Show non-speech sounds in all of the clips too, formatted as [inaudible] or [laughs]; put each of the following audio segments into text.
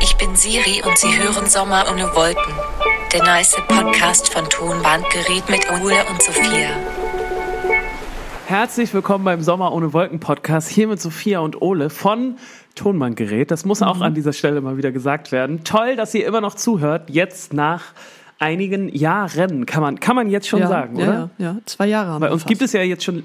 Ich bin Siri und Sie hören Sommer ohne Wolken. Der nice Podcast von Tonbandgerät mit Ole und Sophia. Herzlich willkommen beim Sommer ohne Wolken Podcast hier mit Sophia und Ole von Tonbandgerät. Das muss auch an dieser Stelle mal wieder gesagt werden. Toll, dass ihr immer noch zuhört. Jetzt nach einigen Jahren kann man kann man jetzt schon ja, sagen, ja, oder? Ja, ja, zwei Jahre haben Bei wir uns fast. gibt es ja jetzt schon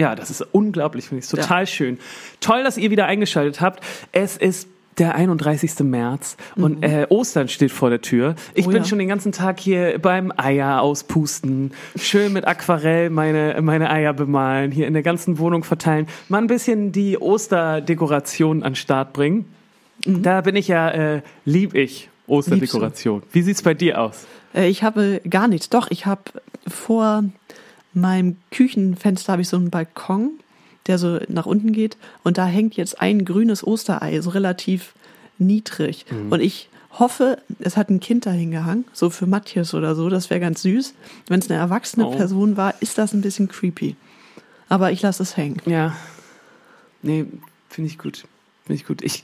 ja, das ist unglaublich, finde ich. Total schön. Toll, dass ihr wieder eingeschaltet habt. Es ist der 31. März und äh, Ostern steht vor der Tür. Ich Mhm. Oh bin ja. schon den ganzen Tag hier beim Eier auspusten, schön mit Aquarell meine, meine Eier bemalen, hier in der ganzen Wohnung verteilen, mal ein bisschen die Osterdekoration an den Start bringen. Mhm. Da bin ich ja, äh, lieb ich Osterdekoration. Wie sieht's bei dir aus? Äh, ich habe gar nichts. Doch, ich habe vor meinem Küchenfenster habe ich so einen Balkon, der so nach unten geht. Und da hängt jetzt ein grünes Osterei, so relativ niedrig. Mhm. Und ich hoffe, es hat ein Kind da hingehangen, so für Matthias oder so. Das wäre ganz süß. Wenn es eine erwachsene Oh. Person war, ist das ein bisschen creepy. Aber ich lasse es hängen. Ja. Nee, finde ich gut. Finde ich gut. Ich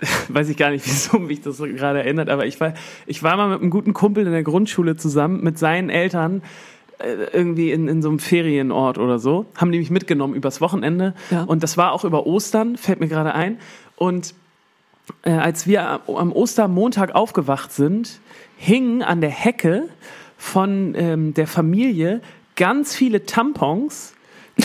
[laughs] weiß ich gar nicht, [laughs] wieso mich das so gerade erinnert, aber ich war, ich war mal mit einem guten Kumpel in der Grundschule zusammen mit seinen Eltern irgendwie in, in so einem Ferienort oder so, haben die mich mitgenommen übers Wochenende Ja. und das war auch über Ostern, fällt mir gerade ein und äh, als wir am- am Ostermontag aufgewacht sind, hingen an der Hecke von ähm, der Familie ganz viele Tampons,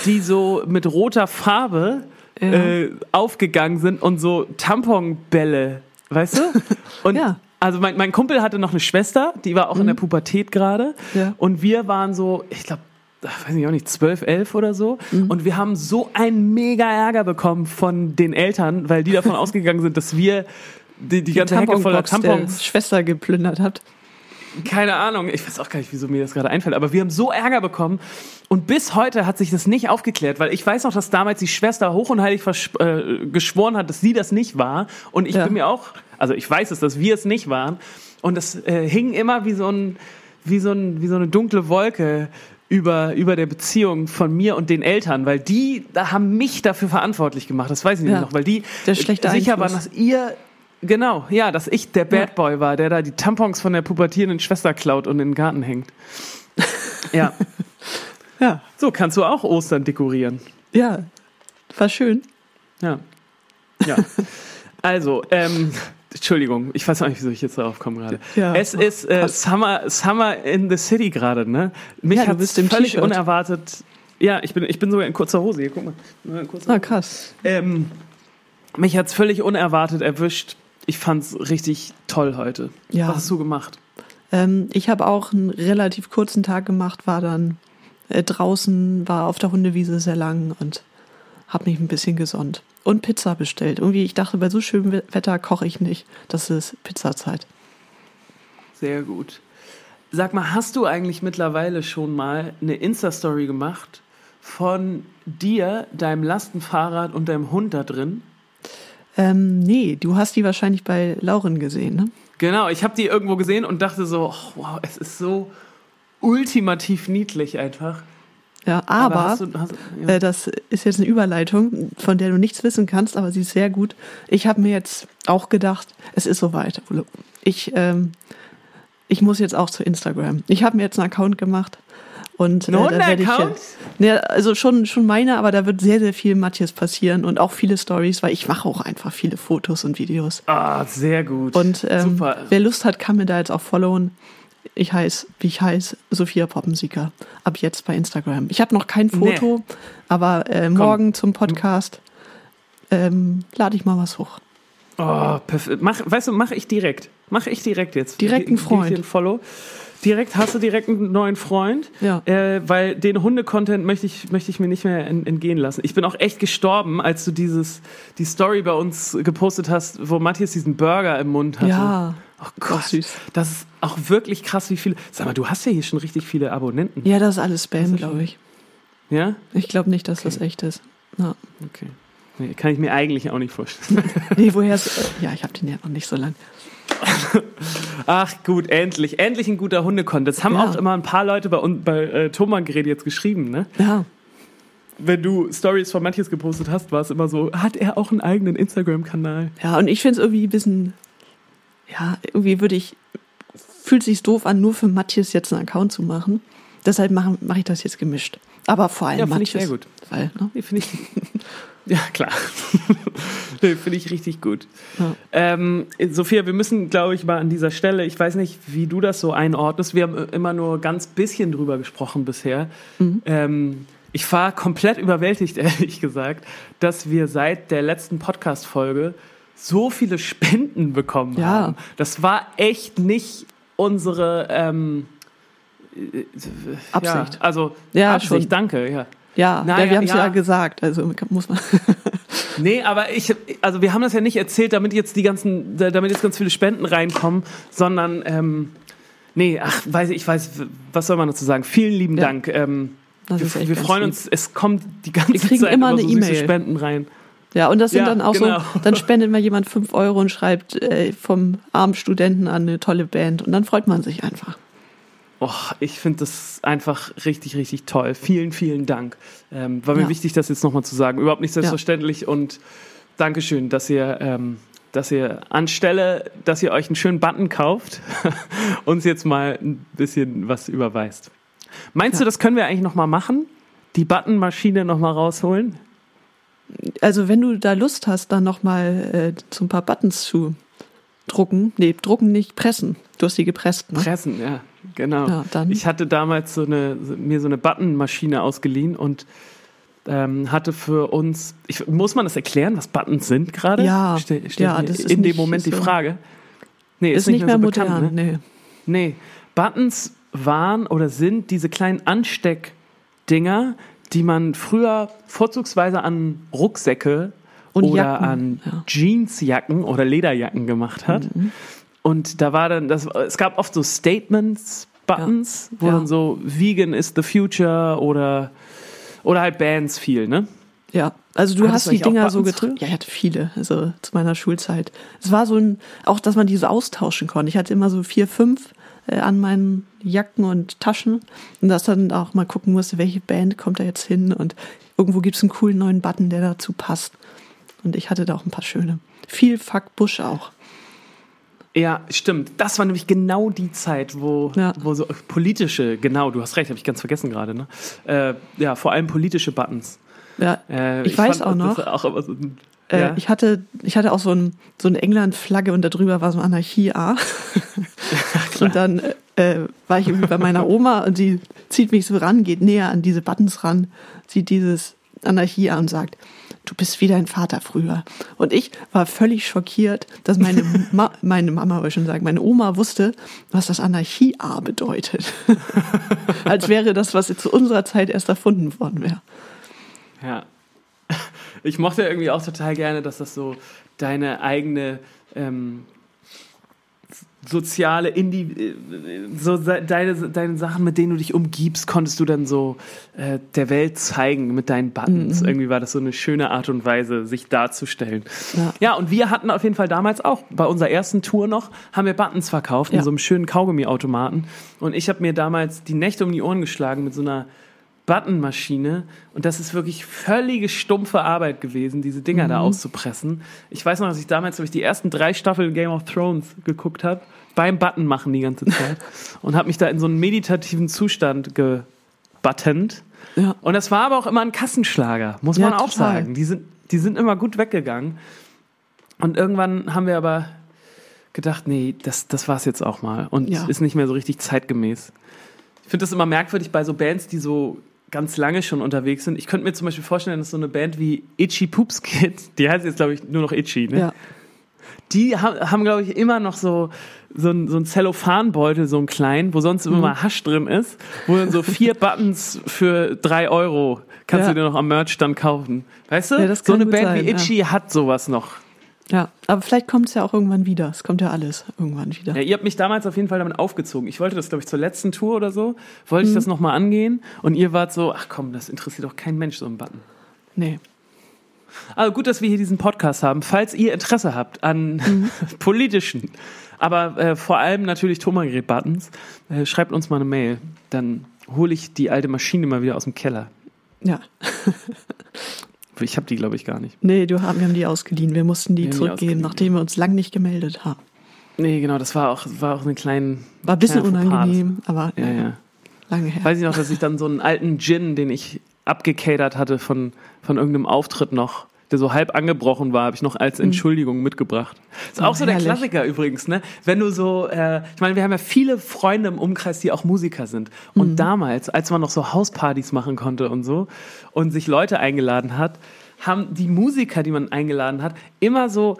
die so mit roter Farbe Ja. äh, aufgegangen sind und so Tamponbälle, weißt du? [laughs] Und Ja. Also mein, mein Kumpel hatte noch eine Schwester, die war auch in der Pubertät gerade. Ja. Und wir waren so, ich glaube, weiß ich auch nicht, 12, 11 oder so. Und wir haben so einen mega Ärger bekommen von den Eltern, weil die davon [laughs] ausgegangen sind, dass wir die, die ganze Hecke voller Tampons der Schwester geplündert habt. Keine Ahnung, ich weiß auch gar nicht, wieso mir das gerade einfällt, aber wir haben so Ärger bekommen. Und bis heute hat sich das nicht aufgeklärt, weil ich weiß noch, dass damals die Schwester hoch und heilig äh, geschworen hat, dass sie das nicht war. Und ich Ja. bin mir auch, also ich weiß es, dass wir es nicht waren. Und das äh, hing immer wie so ein, wie so ein, wie so eine dunkle Wolke über, über der Beziehung von mir und den Eltern, weil die da haben mich dafür verantwortlich gemacht, das weiß ich Ja. nicht noch, weil die sicher waren, dass ihr Genau, ja, dass ich der Bad Boy war, der da die Tampons von der pubertierenden Schwester klaut und in den Garten hängt. [laughs] Ja. Ja, So, kannst du auch Ostern dekorieren. ja, war schön. Ja. Ja. Also, ähm, Entschuldigung, ich weiß auch nicht, wieso ich jetzt darauf komme gerade. Ja. es ist äh, Summer, Summer in the City gerade, ne? Mich Ja, hat im völlig unerwartet. Ja, ich bin, ich bin sogar in kurzer Hose. Hier, guck mal. Ah, krass. Ähm, mich hat's völlig unerwartet erwischt. Ich fand's richtig toll heute. Ja. Was hast du gemacht? Ähm, ich habe auch einen relativ kurzen Tag gemacht, war dann äh, draußen, war auf der Hundewiese sehr lang und habe mich ein bisschen gesonnt. Und Pizza bestellt. Irgendwie, ich dachte, bei so schönem We- Wetter koche ich nicht. Das ist Pizzazeit. Sehr gut. Sag mal, hast du eigentlich mittlerweile schon mal eine Insta-Story gemacht von dir, deinem Lastenfahrrad und deinem Hund da drin? Ähm, nee, du hast die wahrscheinlich bei Lauren gesehen, ne? Genau, ich habe die irgendwo gesehen und dachte so, oh, wow, es ist so ultimativ niedlich einfach. Ja, aber, hast du, hast, ja. äh, das ist jetzt eine Überleitung, von der du nichts wissen kannst, aber sie ist sehr gut. Ich habe mir jetzt auch gedacht, es ist soweit. Ich, ähm, ich muss jetzt auch zu Instagram. Ich habe mir jetzt einen Account gemacht. Und, äh, Noch da werde ich, Account? ne, also schon, schon meine, aber da wird sehr, sehr viel Matthias passieren und auch viele Stories, weil ich mache auch einfach viele Fotos und Videos. ah, sehr gut. Und ähm, Super. wer Lust hat, kann mir da jetzt auch followen. Ich heiße, wie ich heiße, Sophia Poppensieger. Ab jetzt bei Instagram. Ich habe noch kein Foto, aber äh, morgen zum Podcast ähm, lade ich mal was hoch. Oh, perfekt. Mach, weißt du, mach ich direkt. Mach ich direkt jetzt. Direkt dir Freund. ein Follow. Direkt hast du direkt einen neuen Freund. Ja. Äh, weil den Hunde-Content möchte ich, möchte ich mir nicht mehr en- entgehen lassen. Ich bin auch echt gestorben, als du dieses, die Story bei uns gepostet hast, wo Matthias diesen Burger im Mund hatte. Ja, Oh Gott. süß. Das ist auch wirklich krass, wie viele. Sag mal, du hast ja hier schon richtig viele Abonnenten. Ja, das ist alles Spam, ist glaube ich. Ja? Ich glaube nicht, dass das echt ist. Ja. Okay. Nee, kann ich mir eigentlich auch nicht vorstellen. [laughs] Nee, woher ist. Äh, ja, ich habe den ja noch nicht so lang. [laughs] Ach gut, endlich. Endlich ein guter Hundekonto. Das haben Ja. auch immer ein paar Leute bei, uns- bei äh, Thomas Gerät jetzt geschrieben, ne? Ja. wenn du Stories von Matthias gepostet hast, war es immer so, hat er auch einen eigenen Instagram-Kanal? Ja, und ich finde es irgendwie ein bisschen, ja, irgendwie würde ich, fühlt sich doof an, nur für Matthias jetzt einen Account zu machen. Deshalb mache mach ich das jetzt gemischt. Aber vor allem Ja, finde ich Matthias. sehr gut. Weil, ne? Finde ich. [laughs] ja, klar. [laughs] finde ich richtig gut. Ja. Ähm, Sophia, wir müssen, glaube ich, mal an dieser Stelle, ich weiß nicht, wie du das so einordnest. Wir haben immer nur ganz bisschen drüber gesprochen bisher. Ähm, ich war komplett überwältigt, [laughs] ehrlich gesagt, dass wir seit der letzten Podcast-Folge so viele Spenden bekommen Ja. haben. Das war echt nicht unsere ähm, äh, Absicht. Ja, also Ja, Absicht, schon. danke, ja. Ja, Na ja, wir haben es ja. ja. gesagt. Also muss man. [laughs] Nee, aber ich, also wir haben das ja nicht erzählt, damit jetzt die ganzen, damit jetzt ganz viele Spenden reinkommen, sondern, ähm, nee, ach, weiß ich, ich weiß, was soll man dazu sagen? Vielen lieben Ja. Dank. Ähm, wir wir freuen lieb. uns, es kommt die ganze Wir kriegen Zeit immer eine so süße E-Mail. Spenden rein. Ja, und das sind Ja, dann auch genau. so, [laughs] dann spendet mal jemand fünf Euro und schreibt äh, vom armen Studenten an eine tolle Band und dann freut man sich einfach. Oh, ich finde das einfach richtig, richtig toll. Vielen, vielen Dank. Ähm, war mir Ja. wichtig, das jetzt nochmal zu sagen. Überhaupt nicht selbstverständlich und Dankeschön, dass ihr, ähm, dass ihr anstelle, dass ihr euch einen schönen Button kauft, [laughs] uns jetzt mal ein bisschen was überweist. Meinst du, Ja. das können wir eigentlich nochmal machen? Die Buttonmaschine nochmal rausholen? Also wenn du da Lust hast, dann nochmal äh, so ein paar Buttons zu drucken. Nee, drucken nicht, pressen. Du hast die gepresst, ne? Pressen, ja, genau. Ja, dann. Ich hatte damals so eine, mir so eine Buttonmaschine ausgeliehen und ähm, hatte für uns, ich, muss man das erklären, was Buttons sind gerade? Ja, Ste ja, das ist in dem nicht Moment die so- Frage. Nee, ist, nicht mehr, so modern. bekannt, ne? Nee. Nee, Buttons waren oder sind diese kleinen Ansteckdinger, die man früher vorzugsweise an Rucksäcke Und oder Jacken, an ja. Mhm. Jeansjacken oder Lederjacken gemacht hat. Und da war dann, das, es gab oft so Statements, Buttons, wo Ja. dann so Vegan is the future oder, oder halt Bands viel, ne? Ja, also du Hattest hast die Dinger so getragen. Ja, ich hatte viele, also zu meiner Schulzeit. Es war so ein, auch dass man die so austauschen konnte. Ich hatte immer so vier, fünf äh, an meinen Jacken und Taschen und dass dann auch mal gucken musste, welche Band kommt da jetzt hin und irgendwo gibt es einen coolen neuen Button, der dazu passt. Und ich hatte da auch ein paar schöne. Viel Fuck Bush auch. Ja, stimmt. Das war nämlich genau die Zeit, wo, Ja. wo so politische, genau, du hast recht, habe ich ganz vergessen gerade, ne? Äh, ja, vor allem politische Buttons. Ja, Äh, Ich weiß fand auch noch, auch so ein, Äh, ja. ich, hatte, ich hatte auch so, ein, so eine England-Flagge und darüber war so Anarchie-A. [laughs] [laughs] und dann äh, war ich irgendwie bei meiner Oma und sie zieht mich so ran, geht näher an diese Buttons ran, sieht dieses Anarchie-A und sagt, du bist wie dein Vater früher. Und ich war völlig schockiert, dass meine, [laughs] Ma meine Mama, wollte ich schon sagen, meine Oma wusste, was das Anarchie-A bedeutet. [laughs] Als wäre das, was zu unserer Zeit erst erfunden worden wäre. Ja. Ich mochte irgendwie auch total gerne, dass das so deine eigene ähm, soziale, Indi äh, so deine, deine Sachen, mit denen du dich umgibst, konntest du dann so äh, der Welt zeigen mit deinen Buttons. Irgendwie war das so eine schöne Art und Weise, sich darzustellen. Ja. ja, und wir hatten auf jeden Fall damals auch, bei unserer ersten Tour noch, haben wir Buttons verkauft in Ja. so einem schönen Kaugummiautomaten. Und ich habe mir damals die Nächte um die Ohren geschlagen mit so einer Buttonmaschine und das ist wirklich völlige stumpfe Arbeit gewesen, diese Dinger da auszupressen. Ich weiß noch, dass ich damals ich die ersten drei Staffeln Game of Thrones geguckt habe, beim Button machen die ganze Zeit [laughs] und habe mich da in so einen meditativen Zustand gebuttent. Ja. Und das war aber auch immer ein Kassenschlager, muss Ja, man auch total. sagen. Die sind, die sind immer gut weggegangen. Und irgendwann haben wir aber gedacht, nee, das, das war's jetzt auch mal. Und Ja. ist nicht mehr so richtig zeitgemäß. Ich finde das immer merkwürdig bei so Bands, die so ganz lange schon unterwegs sind. Ich könnte mir zum Beispiel vorstellen, dass so eine Band wie Itchy Poops Kid, die heißt jetzt, glaube ich, nur noch Itchy, ne? Ja. Die haben, haben glaube ich, immer noch so, so ein, so ein Zellophanbeutel, so einen kleinen, wo sonst Mhm. immer mal Hasch drin ist, wo dann so vier [laughs] Buttons für drei Euro kannst Ja. du dir noch am Merch dann kaufen. Weißt du? Ja, das so eine Band sein, wie Itchy hat sowas noch. Ja, aber vielleicht kommt es ja auch irgendwann wieder. Es kommt ja alles irgendwann wieder. Ja, ihr habt mich damals auf jeden Fall damit aufgezogen. Ich wollte das, glaube ich, zur letzten Tour oder so, wollte ich das nochmal angehen und ihr wart so, ach komm, das interessiert doch kein Mensch, so ein Button. Nee. Also gut, dass wir hier diesen Podcast haben. Falls ihr Interesse habt an [laughs] politischen, aber äh, vor allem natürlich Thomagerät-Buttons, äh, schreibt uns mal eine Mail. Dann hole ich die alte Maschine mal wieder aus dem Keller. Ja. [laughs] Ich habe die, glaube ich, gar nicht. Nee, du, haben- wir haben die ausgeliehen. Wir mussten die Wir die zurückgeben, ausgeliehen. nachdem wir uns lang nicht gemeldet haben. Nee, genau, das war auch, war auch eine kleine. War ein bisschen unangenehm, aber Ja, ja. lange her. Weiß ich noch, dass ich dann so einen alten Gin, den ich abgecatert hatte von, von irgendeinem Auftritt noch, der so halb angebrochen war, habe ich noch als Entschuldigung mitgebracht. Ist Oh, auch so der herrlich. Klassiker übrigens, ne? Wenn du so, äh, ich meine, wir haben ja viele Freunde im Umkreis, die auch Musiker sind. Und damals, als man noch so Hauspartys machen konnte und so und sich Leute eingeladen hat, haben die Musiker, die man eingeladen hat, immer so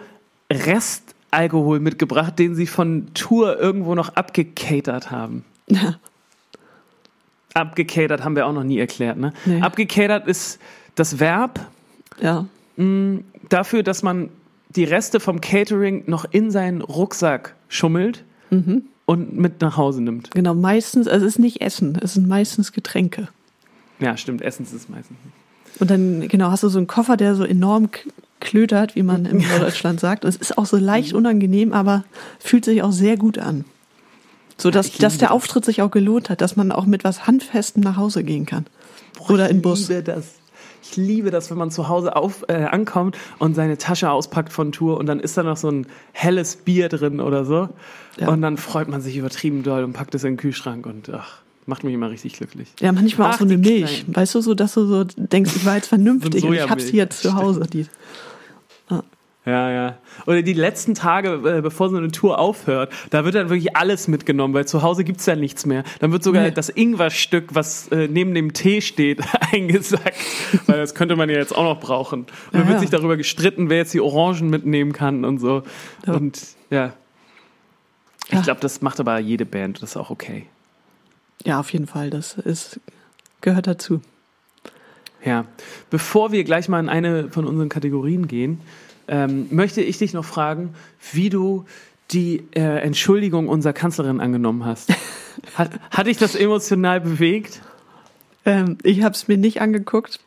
Restalkohol mitgebracht, den sie von Tour irgendwo noch abgecatert haben. Ja. [laughs] Abgecatert haben wir auch noch nie erklärt, ne? Nee. Abgecatert ist das Verb ja. Dafür, dass man die Reste vom Catering noch in seinen Rucksack schummelt Mhm. und mit nach Hause nimmt. Genau, meistens, also es ist nicht Essen, es sind meistens Getränke. Ja, stimmt, Essens ist meistens. Und dann, genau, hast du so einen Koffer, der so enorm klötert, wie man in [laughs] Deutschland sagt. Und es ist auch so leicht Mhm. unangenehm, aber fühlt sich auch sehr gut an. So dass, ich dass der. Auftritt sich auch gelohnt hat, dass man auch mit was Handfestem nach Hause gehen kann. Oder in Bus. Ich liebe das. Ich liebe das, wenn man zu Hause auf, äh, ankommt und seine Tasche auspackt von Tour und dann ist da noch so ein helles Bier drin oder so. Ja. Und dann freut man sich übertrieben doll und packt es in den Kühlschrank und ach, macht mich immer richtig glücklich. Ja, manchmal auch Ach, so eine Milch. Kleinen. Weißt du, so dass du so denkst, ich war jetzt vernünftig und ich hab sie jetzt zu Hause. Die, Ja, ja. Oder die letzten Tage, äh, bevor so eine Tour aufhört, da wird dann wirklich alles mitgenommen, weil zu Hause gibt's ja nichts mehr. Dann wird sogar Nee. das Ingwerstück, was äh, neben dem Tee steht, [laughs] eingesackt, weil das könnte man ja jetzt auch noch brauchen. Und dann Ja, wird ja. sich darüber gestritten, wer jetzt die Orangen mitnehmen kann und so. Ja. Und ja. Ich glaube, das macht aber jede Band, das ist auch okay. ja, auf jeden Fall, das ist, gehört dazu. Ja. Bevor wir gleich mal in eine von unseren Kategorien gehen, ähm, möchte ich dich noch fragen, wie du die äh, Entschuldigung unserer Kanzlerin angenommen hast. [laughs] Hat, hat dich das emotional bewegt? Ähm, ich habe es mir nicht angeguckt.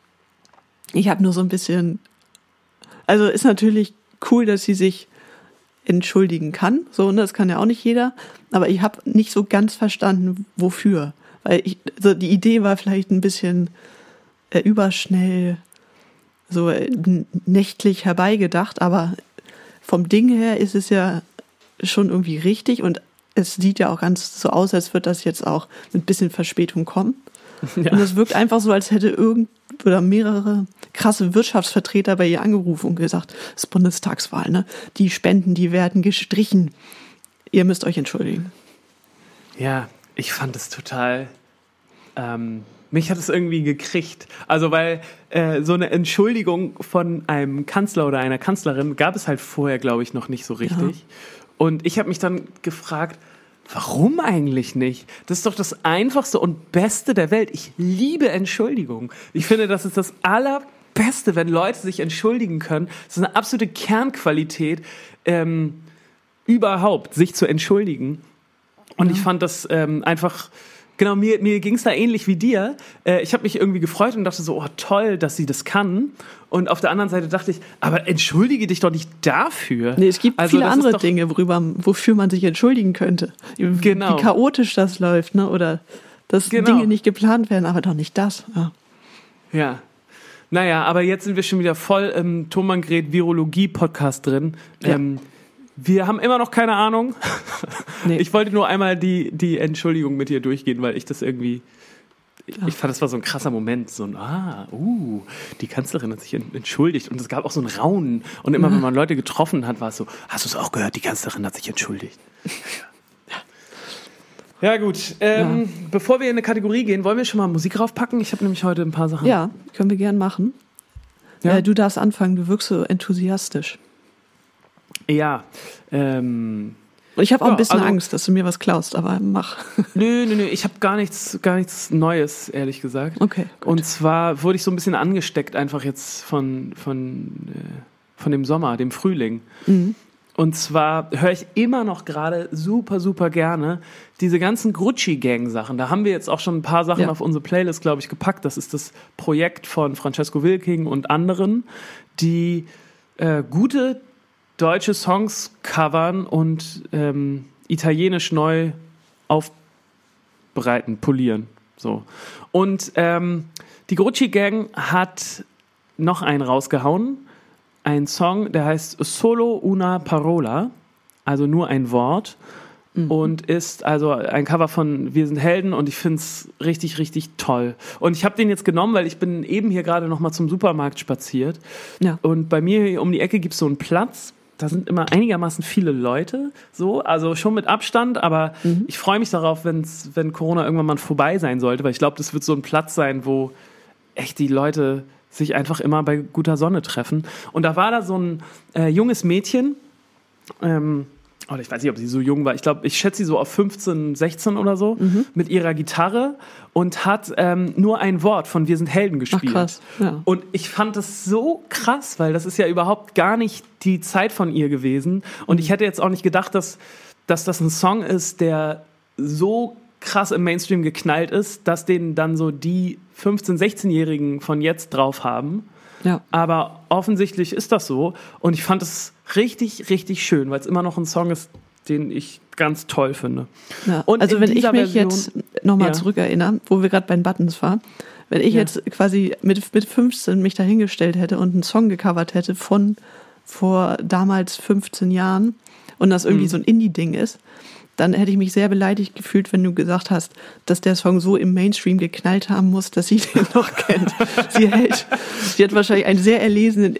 Ich habe nur so ein bisschen. Also ist natürlich cool, dass sie sich entschuldigen kann. So, ne, das kann ja auch nicht jeder. Aber ich habe nicht so ganz verstanden, wofür. Weil ich, also die Idee war vielleicht ein bisschen äh, überschnell, so äh, nächtlich herbeigedacht. Aber vom Ding her ist es ja schon irgendwie richtig und es sieht ja auch ganz so aus, als würde das jetzt auch mit bisschen Verspätung kommen. Ja. [laughs] Und es wirkt einfach so, als hätte irgend oder mehrere krasse Wirtschaftsvertreter bei ihr angerufen und gesagt, es ist Bundestagswahl, ne? Die Spenden, die werden gestrichen. Ihr müsst euch entschuldigen. Ja, ich fand es total. Ähm, mich hat es irgendwie gekriegt. Also, weil äh, so eine Entschuldigung von einem Kanzler oder einer Kanzlerin gab es halt vorher, glaube ich, noch nicht so richtig. Und ich habe mich dann gefragt, warum eigentlich nicht? Das ist doch das Einfachste und Beste der Welt. Ich liebe Entschuldigung. Ich finde, das ist das Allerbeste, wenn Leute sich entschuldigen können. Das ist eine absolute Kernqualität ähm, überhaupt, sich zu entschuldigen. Und ich fand das ähm, einfach, genau, mir, mir ging es da ähnlich wie dir. Äh, ich habe mich irgendwie gefreut und dachte so, oh toll, dass sie das kann. Und auf der anderen Seite dachte ich, aber entschuldige dich doch nicht dafür. Nee, es gibt Also, viele andere doch- Dinge, worüber, wofür man sich entschuldigen könnte. Genau. Wie chaotisch das läuft, ne? Oder dass Genau. Dinge nicht geplant werden, aber doch nicht das. Ja. Ja. Naja, aber jetzt sind wir schon wieder voll im Thomann Gret Virologie-Podcast drin. Ja. Ähm, wir haben immer noch keine Ahnung. Nee. Ich wollte nur einmal die, die Entschuldigung mit dir durchgehen, weil ich das irgendwie. Ich, ich fand, das war so ein krasser Moment. So ein, ah, uh, die Kanzlerin hat sich en- entschuldigt. Und es gab auch so ein Raunen. Und immer, wenn man Leute getroffen hat, war es so, hast du es auch gehört? Die Kanzlerin hat sich entschuldigt. Ja, gut. Ähm, Bevor wir in eine Kategorie gehen, wollen wir schon mal Musik raufpacken? Ich habe nämlich heute ein paar Sachen. ja, können wir gern machen. Ja. Äh, du darfst anfangen, du wirkst so enthusiastisch. Ja. Ähm, Und ich habe auch Ja, ein bisschen also- Angst, dass du mir was klaust, aber mach. [laughs] nö, nö, nö. Ich habe gar nichts, gar nichts Neues, ehrlich gesagt. Okay. Gut. Und zwar wurde ich so ein bisschen angesteckt einfach jetzt von, von, äh, von dem Sommer, dem Frühling. Mhm. Und zwar höre ich immer noch gerade super, super gerne diese ganzen Grucci-Gang-Sachen. Da haben wir jetzt auch schon ein paar Sachen Ja. auf unsere Playlist, glaube ich, gepackt. Das ist das Projekt von Francesco Wilking und anderen, die äh, gute deutsche Songs covern und ähm, italienisch neu aufbereiten, polieren. So. Und ähm, Die Grucci Gang hat noch einen rausgehauen. Ein Song, der heißt Solo una parola, also nur ein Wort. Und ist also ein Cover von Wir sind Helden und ich finde es richtig, richtig toll. Und ich habe den jetzt genommen, weil ich bin eben hier gerade nochmal zum Supermarkt spaziert. Ja. Und bei mir hier um die Ecke gibt es so einen Platz. Da sind immer einigermaßen viele Leute, so, also schon mit Abstand, aber ich freue mich darauf, wenn's, wenn Corona irgendwann mal vorbei sein sollte, weil ich glaube, das wird so ein Platz sein, wo echt die Leute sich einfach immer bei guter Sonne treffen. Und da war da so ein äh, junges Mädchen, ähm, oder ich weiß nicht, ob sie so jung war. Ich glaube, ich schätze sie so auf 15, 16 oder so, mit ihrer Gitarre und hat ähm, nur ein Wort von Wir sind Helden gespielt. krass, ja. Und ich fand das so krass, weil das ist ja überhaupt gar nicht die Zeit von ihr gewesen. Und ich hätte jetzt auch nicht gedacht, dass, dass das ein Song ist, der so krass im Mainstream geknallt ist, dass den dann so die 15-, 16-Jährigen von jetzt drauf haben. Ja. Aber offensichtlich ist das so. Und ich fand es richtig, richtig schön, weil es immer noch ein Song ist, den ich ganz toll finde. Ja. Und also wenn ich mich Version- jetzt nochmal Ja. zurückerinnere, wo wir gerade bei den Buttons waren, wenn ich Ja. jetzt quasi mit, mit 15 mich dahingestellt hätte und einen Song gecovert hätte von vor damals 15 Jahren und das irgendwie Mhm. so ein Indie-Ding ist, dann hätte ich mich sehr beleidigt gefühlt, wenn du gesagt hast, dass der Song so im Mainstream geknallt haben muss, dass sie [laughs] den noch kennt. Sie hält, sie hat wahrscheinlich einen sehr erlesenen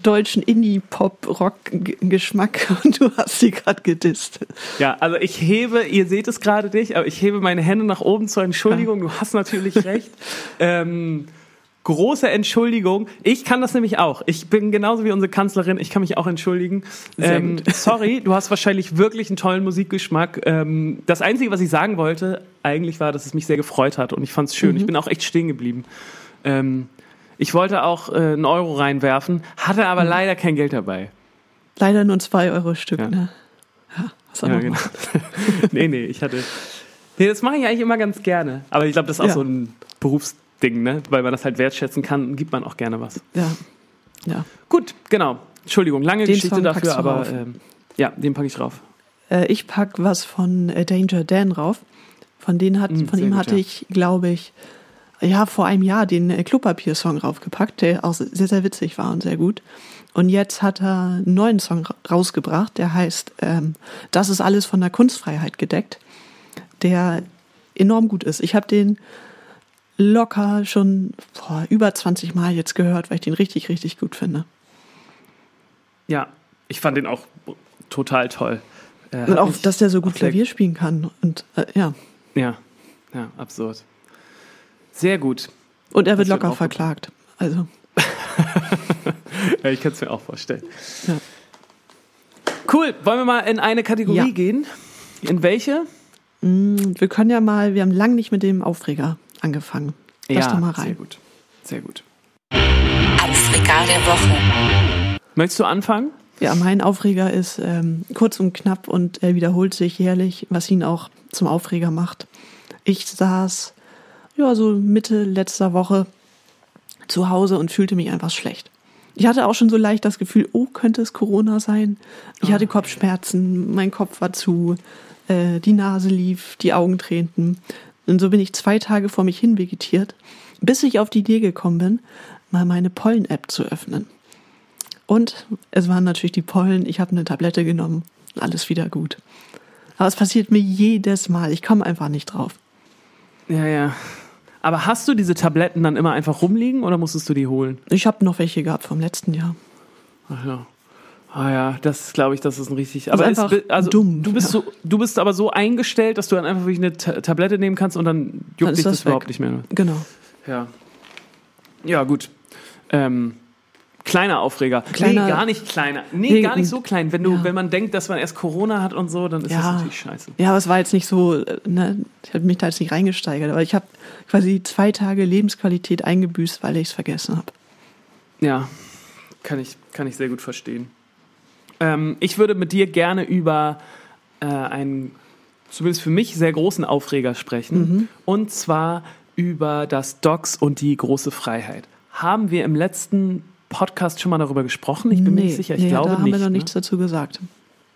deutschen Indie-Pop-Rock-Geschmack [laughs] und du hast sie gerade gedisst. Ja, also ich hebe, ihr seht es gerade nicht, aber ich hebe meine Hände nach oben zur Entschuldigung. Du hast natürlich recht. [laughs] Ähm, große Entschuldigung. Ich kann das nämlich auch. Ich bin genauso wie unsere Kanzlerin. Ich kann mich auch entschuldigen. Ähm, [laughs] sorry, du hast wahrscheinlich wirklich einen tollen Musikgeschmack. Ähm, das Einzige, was ich sagen wollte, eigentlich war, dass es mich sehr gefreut hat und ich fand es schön. Mhm. Ich bin auch echt stehen geblieben. Ähm, ich wollte auch äh, einen Euro reinwerfen, hatte Mhm. aber leider kein Geld dabei. Leider nur ein 2 Euro Stück, Ja. ne? Ja, was Ja, genau. [laughs] nee, nee, ich hatte. Nee, das mache ich eigentlich immer ganz gerne. Aber ich glaube, das ist auch Ja. so ein Berufsding, ne? Weil man das halt wertschätzen kann, gibt man auch gerne was. Ja. ja. Gut, genau. Entschuldigung, lange Den Geschichte Song dafür, aber ähm, ja, den packe ich drauf. Äh, ich pack was von äh, Danger Dan rauf. Von, denen hat, Mm, von ihm gut, hatte ja. ich, glaube ich, ja, vor einem Jahr den äh, Klopapier-Song raufgepackt, der auch sehr, sehr witzig war und sehr gut. Und jetzt hat er einen neuen Song ra- rausgebracht, der heißt ähm, Das ist alles von der Kunstfreiheit gedeckt, der enorm gut ist. Ich habe den locker schon boah, über 20 Mal jetzt gehört, weil ich den richtig, richtig gut finde. Ja, ich fand den auch total toll. Äh, Und auch, dass der so gut Klavier spielen kann. Und äh, ja. Ja, ja, absurd. Sehr gut. Und er wird Das wird locker gut. verklagt. Also, [laughs] Ja, ich kann es mir auch vorstellen. ja. Cool, wollen wir mal in eine Kategorie Ja. gehen? In welche? Mm, Wir können ja mal, wir haben lang nicht mit dem Aufreger angefangen. Lass doch mal Sehr rein. gut. Sehr gut. Aufreger der Woche. Möchtest du anfangen? Ja, mein Aufreger ist ähm, kurz und knapp und er wiederholt sich jährlich, was ihn auch zum Aufreger macht. Ich saß ja so Mitte letzter Woche zu Hause und fühlte mich einfach schlecht. Ich hatte auch schon so leicht das Gefühl, oh, könnte es Corona sein? Ich hatte Kopfschmerzen, mein Kopf war zu, äh, die Nase lief, die Augen tränten. Und so bin ich zwei Tage vor mich hin vegetiert, bis ich auf die Idee gekommen bin, mal meine Pollen-App zu öffnen. Und es waren natürlich die Pollen. Ich habe eine Tablette genommen. Alles wieder gut. Aber es passiert mir jedes Mal. Ich komme einfach nicht drauf. Ja, ja. Aber hast du diese Tabletten dann immer einfach rumliegen oder musstest du die holen? Ich habe noch welche gehabt vom letzten Jahr. Ach ja. Ah ja, das glaube ich, das ist ein richtig. Aber einfach ist, also dumm, du bist ja. so, du bist aber so eingestellt, dass du dann einfach wirklich eine Ta Tablette nehmen kannst und dann Dann juckt ist dich das, das überhaupt nicht mehr. Genau. Ja. Ja, gut. Ähm, kleiner Aufreger. Kleiner- nee, gar nicht kleiner. Nee, Nee, gar nicht so klein. Wenn du, ja. wenn man denkt, dass man erst Corona hat und so, dann ist das Ja. natürlich scheiße. Ja, aber es war jetzt nicht so, äh, ne, ich habe mich da jetzt nicht reingesteigert, aber ich habe quasi zwei Tage Lebensqualität eingebüßt, weil ich es vergessen habe. Ja, kann ich, kann ich sehr gut verstehen. Ähm, ich würde mit dir gerne über äh, einen, zumindest für mich, sehr großen Aufreger sprechen. Und zwar über das Docs und die große Freiheit. Haben wir im letzten Podcast schon mal darüber gesprochen? Ich bin mir nicht sicher. Ich nee, glaube da haben nicht. wir noch ne? nichts dazu gesagt.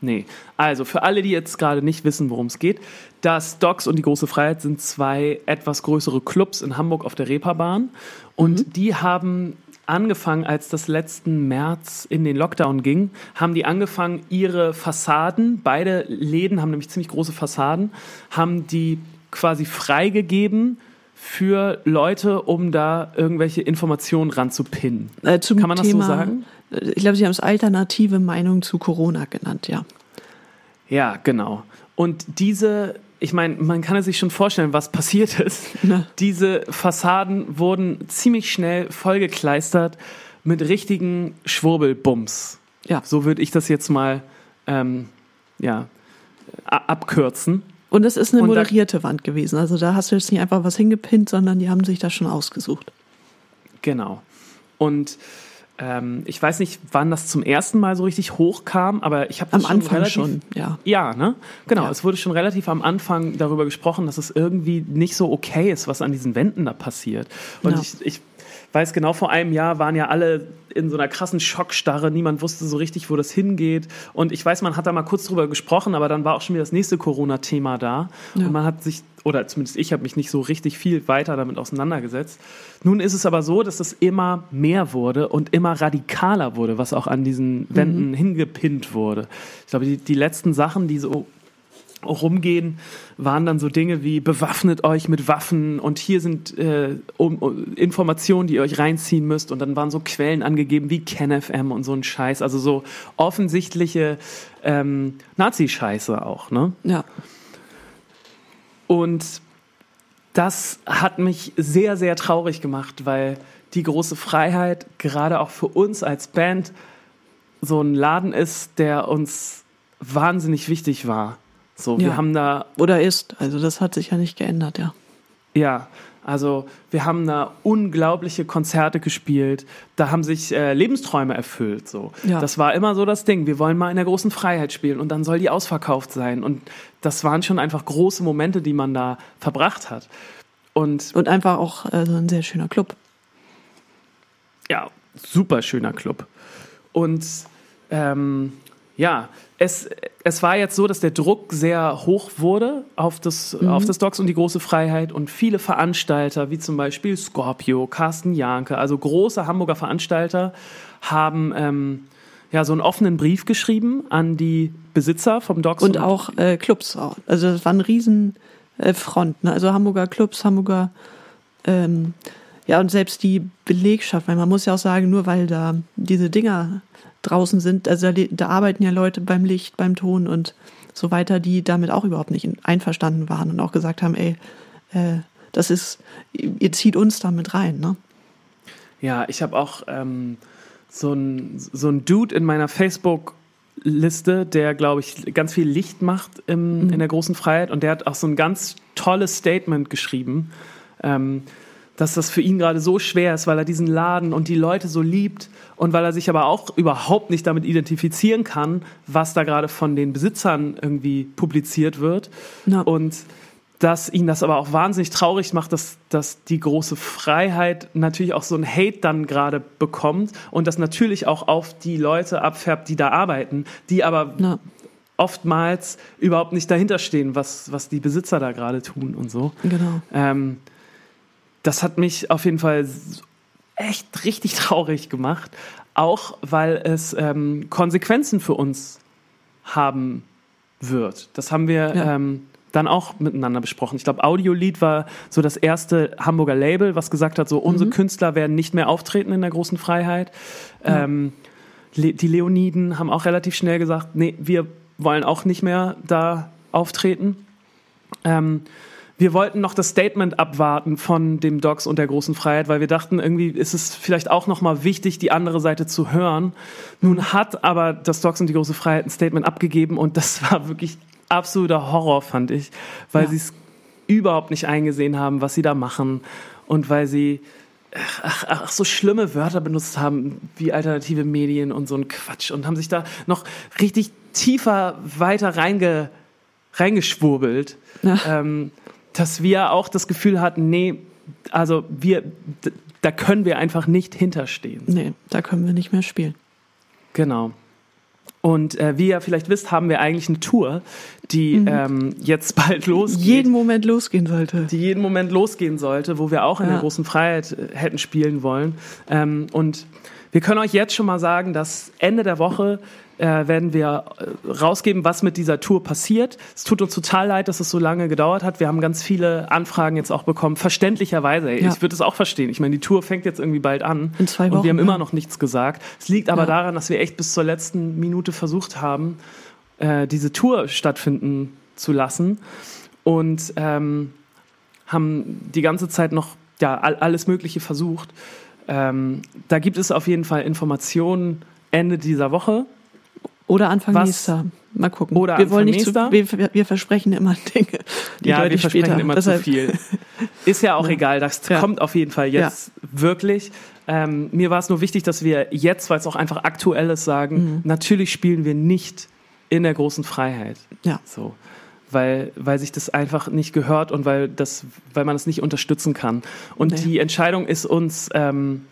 Nee. Also für alle, die jetzt gerade nicht wissen, worum es geht, das Docs und die Große Freiheit sind zwei etwas größere Clubs in Hamburg auf der Reeperbahn. Und mhm. die haben angefangen, als das letzten März in den Lockdown ging, haben die angefangen, ihre Fassaden, beide Läden haben nämlich ziemlich große Fassaden, haben die quasi freigegeben für Leute, um da irgendwelche Informationen ranzupinnen. Äh, Kann man das Thema, so sagen? Ich glaube, Sie haben es alternative Meinung zu Corona genannt, ja. Ja, genau. Und diese, ich meine, man kann sich schon vorstellen, was passiert [laughs] ist. Na. Diese Fassaden wurden ziemlich schnell vollgekleistert mit richtigen Schwurbelbums. Ja. So würde ich das jetzt mal ähm, ja, abkürzen. Und es ist eine Und moderierte Wand gewesen. Also da hast du jetzt nicht einfach was hingepinnt, sondern die haben sich das schon ausgesucht. Genau. Und ähm, ich weiß nicht, wann das zum ersten Mal so richtig hochkam, aber ich habe am Anfang relativ, schon, ja. Ja, ne? Genau. Ja. Es wurde schon relativ am Anfang darüber gesprochen, dass es irgendwie nicht so okay ist, was an diesen Wänden da passiert. Und ja. ich, ich weiß genau, vor einem Jahr waren ja alle in so einer krassen Schockstarre. Niemand wusste so richtig, wo das hingeht. Und ich weiß, man hat da mal kurz drüber gesprochen, aber dann war auch schon wieder das nächste Corona-Thema da. Ja. Und man hat sich, oder zumindest ich habe mich nicht so richtig viel weiter damit auseinandergesetzt. Nun ist es aber so, dass es immer mehr wurde und immer radikaler wurde, was auch an diesen Wänden mhm. hingepinnt wurde. Ich glaube, die, die letzten Sachen, die so rumgehen, waren dann so Dinge wie bewaffnet euch mit Waffen und hier sind äh, um, um, Informationen, die ihr euch reinziehen müsst und dann waren so Quellen angegeben wie KenFM und so ein Scheiß, also so offensichtliche ähm, Nazi-Scheiße auch, ne? Ja. Und das hat mich sehr, sehr traurig gemacht, weil die große Freiheit gerade auch für uns als Band so ein Laden ist, der uns wahnsinnig wichtig war. So, wir haben da. Oder ist. Also das hat sich ja nicht geändert, ja. Ja, also wir haben da unglaubliche Konzerte gespielt. Da haben sich äh, Lebensträume erfüllt. So, ja. das war immer so das Ding. Wir wollen mal in der großen Freiheit spielen und dann soll die ausverkauft sein. Und das waren schon einfach große Momente, die man da verbracht hat. Und und einfach auch äh, so ein sehr schöner Club. Ja, super schöner Club. Und ähm, ja, es, es war jetzt so, dass der Druck sehr hoch wurde auf das, mhm. auf das Docs und die große Freiheit und viele Veranstalter, wie zum Beispiel Scorpio, Carsten Janke, also große Hamburger Veranstalter, haben ähm, ja so einen offenen Brief geschrieben an die Besitzer vom Docs. Und, und auch äh, Clubs. Also das war ein riesen äh, Front. Ne? Also Hamburger Clubs, Hamburger ähm, ja, und selbst die Belegschaft, weil man muss ja auch sagen, nur weil da diese Dinger draußen sind, also da, da, arbeiten ja Leute beim Licht, beim Ton und so weiter, die damit auch überhaupt nicht einverstanden waren und auch gesagt haben, ey, äh, das ist, ihr zieht uns damit rein, ne? Ja, ich habe auch ähm, so ein so ein Dude in meiner Facebook Liste, der, glaube ich, ganz viel Licht macht im, mhm. in der großen Freiheit. Und der hat auch so ein ganz tolles Statement geschrieben, ähm, dass das für ihn gerade so schwer ist, weil er diesen Laden und die Leute so liebt und weil er sich aber auch überhaupt nicht damit identifizieren kann, was da gerade von den Besitzern irgendwie publiziert wird. Ja. Und dass ihn das aber auch wahnsinnig traurig macht, dass, dass die große Freiheit natürlich auch so ein Hate dann gerade bekommt und das natürlich auch auf die Leute abfärbt, die da arbeiten, die aber ja. oftmals überhaupt nicht dahinter stehen, was, was die Besitzer da gerade tun und so. Genau. Ähm, das hat mich auf jeden Fall echt richtig [laughs] traurig gemacht, auch weil es ähm, Konsequenzen für uns haben wird. Das haben wir ja. ähm, dann auch miteinander besprochen. Ich glaube, Audiolied war so das erste Hamburger Label, was gesagt hat, so unsere mhm. Künstler werden nicht mehr auftreten in der großen Freiheit. Ja. Ähm, die Leoniden haben auch relativ schnell gesagt, nee, wir wollen auch nicht mehr da auftreten. Ähm, wir wollten noch das Statement abwarten von dem Docs und der großen Freiheit, weil wir dachten, irgendwie ist es vielleicht auch nochmal wichtig, die andere Seite zu hören. Nun hat aber das Docs und die große Freiheit ein Statement abgegeben und das [laughs] war wirklich absoluter Horror, fand ich, weil ja. sie es überhaupt nicht eingesehen haben, was sie da machen und weil sie ach, ach, so schlimme Wörter benutzt haben, wie alternative Medien und so ein Quatsch und haben sich da noch richtig tiefer weiter reinge, reingeschwurbelt. Ähm, dass wir auch das Gefühl hatten, nee, also wir, da können wir einfach nicht hinterstehen. Nee, da können wir nicht mehr spielen. Genau. Und äh, wie ihr vielleicht wisst, haben wir eigentlich eine Tour, die Mhm. ähm, jetzt bald losgeht. Jeden Moment losgehen sollte. die jeden Moment losgehen sollte, wo wir auch in Ja. der großen Freiheit äh, hätten spielen wollen. Ähm, und wir können euch jetzt schon mal sagen, dass Ende der Woche äh, werden wir äh, rausgeben, was mit dieser Tour passiert. Es tut uns total leid, dass es so lange gedauert hat. Wir haben ganz viele Anfragen jetzt auch bekommen, verständlicherweise. Ja. Ich würde es auch verstehen. Ich meine, die Tour fängt jetzt irgendwie bald an. In zwei Und wir Wochen, haben ja. immer noch nichts gesagt. Es liegt aber Ja. daran, dass wir echt bis zur letzten Minute versucht haben, äh, diese Tour stattfinden zu lassen. Und ähm, haben die ganze Zeit noch ja, all, alles Mögliche versucht. Ähm, da gibt es auf jeden Fall Informationen Ende dieser Woche. Oder Anfang Was- nächster. Mal gucken. Oder wir wollen Anfang nicht zu, wir, wir versprechen immer [laughs] Dinge. Ja, wir versprechen später. immer Deshalb, zu viel. [laughs] Ist ja auch Ja. egal, das Ja. kommt auf jeden Fall jetzt wirklich. Ähm, mir war es nur wichtig, dass wir jetzt, weil es auch einfach aktuell ist, sagen, Mhm. natürlich spielen wir nicht in der großen Freiheit. Ja. So. Weil, weil sich das einfach nicht gehört und weil, das, weil man es nicht unterstützen kann. Und Nee. die Entscheidung ist uns ähm,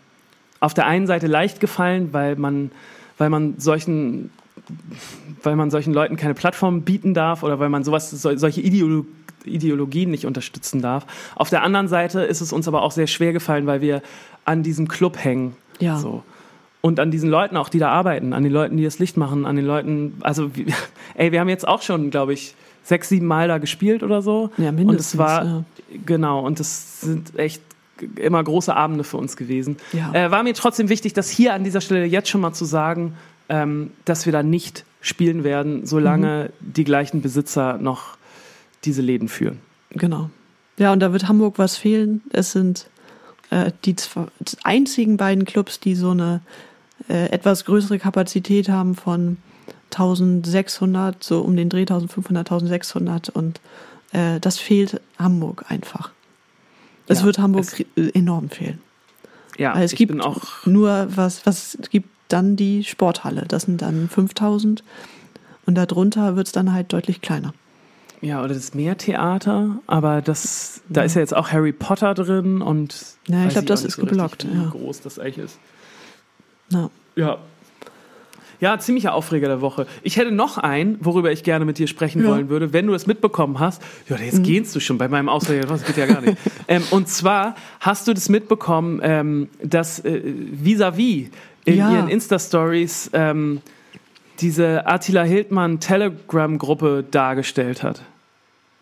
auf der einen Seite leicht gefallen, weil man, weil man solchen weil man solchen Leuten keine Plattform bieten darf oder weil man sowas, sol- solche Ideolo Ideologien nicht unterstützen darf. Auf der anderen Seite ist es uns aber auch sehr schwer gefallen, weil wir an diesem Club hängen. Ja. So. Und an diesen Leuten auch, die da arbeiten, an den Leuten, die das Licht machen, an den Leuten, also, [laughs] ey, wir haben jetzt auch schon, glaube ich, sechs, sieben Mal da gespielt oder so. Ja, Und mindestens. es war, ja. genau, und das sind echt immer große Abende für uns gewesen. Ja. Äh, war mir trotzdem wichtig, das hier an dieser Stelle jetzt schon mal zu sagen, ähm, dass wir da nicht spielen werden, solange Mhm. die gleichen Besitzer noch diese Läden führen. Genau. Ja, und da wird Hamburg was fehlen. Es sind äh, die zwei, einzigen beiden Clubs, die so eine äh, etwas größere Kapazität haben von 1600, so um den Dreh 1500, 1600 und äh, das fehlt Hamburg einfach. Es Ja, wird Hamburg es- äh, enorm fehlen. Ja, Weil es ich gibt bin auch nur was, was es gibt dann die Sporthalle. Das sind dann 5000 und darunter wird es dann halt deutlich kleiner. Ja, oder das Meertheater, aber das, da ist ja jetzt auch Harry Potter drin und Ja, ich weiß glaub, das ist so richtig, geblockt, wie ja. groß das eigentlich ist. Ja. Ja. Ja, ziemlicher Aufreger der Woche. Ich hätte noch einen, worüber ich gerne mit dir sprechen Ja. Mhm. wollen würde, wenn du es mitbekommen hast. Ja, jetzt gehst du schon bei meinem Ausreger, das geht ja gar nicht. [laughs] ähm, und zwar hast du das mitbekommen, ähm, dass äh, Vis-a-vis in Ja. ihren Insta-Stories ähm, diese Attila Hildmann Telegram-Gruppe dargestellt hat.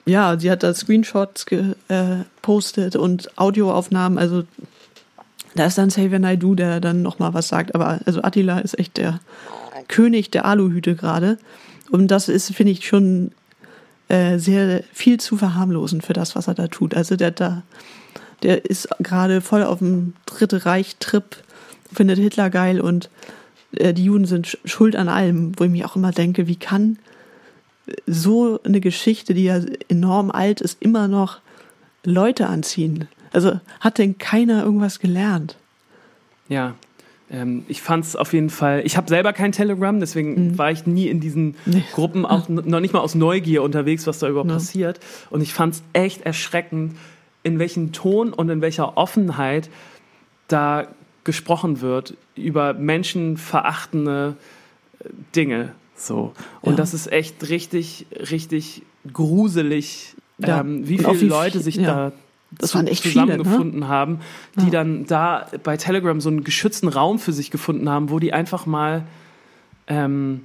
Ja, sie hat da Screenshots gepostet und Audioaufnahmen. Also da ist dann Xavier Naidoo, der dann nochmal was sagt. Aber also Attila ist echt der König der Aluhüte gerade. Und das ist, finde ich, schon äh, sehr viel zu verharmlosen für das, was er da tut. Also der da, der ist gerade voll auf dem Dritte Reich-Trip, findet Hitler geil und äh, die Juden sind sch- schuld an allem, wo ich mich auch immer denke, wie kann so eine Geschichte, die ja enorm alt ist, immer noch Leute anziehen? Also hat denn keiner irgendwas gelernt? Ja, ähm, ich fand es auf jeden Fall. Ich habe selber kein Telegram, deswegen war ich nie in diesen Mhm. Nee. Gruppen, auch noch nicht mal aus Neugier unterwegs, was da überhaupt Ja. passiert. Und ich fand es echt erschreckend, in welchem Ton und in welcher Offenheit da gesprochen wird über menschenverachtende äh, Dinge. So. Und Ja. das ist echt richtig, richtig gruselig, Ja. ähm, wie viele Leute sich ja. da Das waren echt viele, ne? zusammengefunden haben, die Ja. dann da bei Telegram so einen geschützten Raum für sich gefunden haben, wo die einfach mal ähm,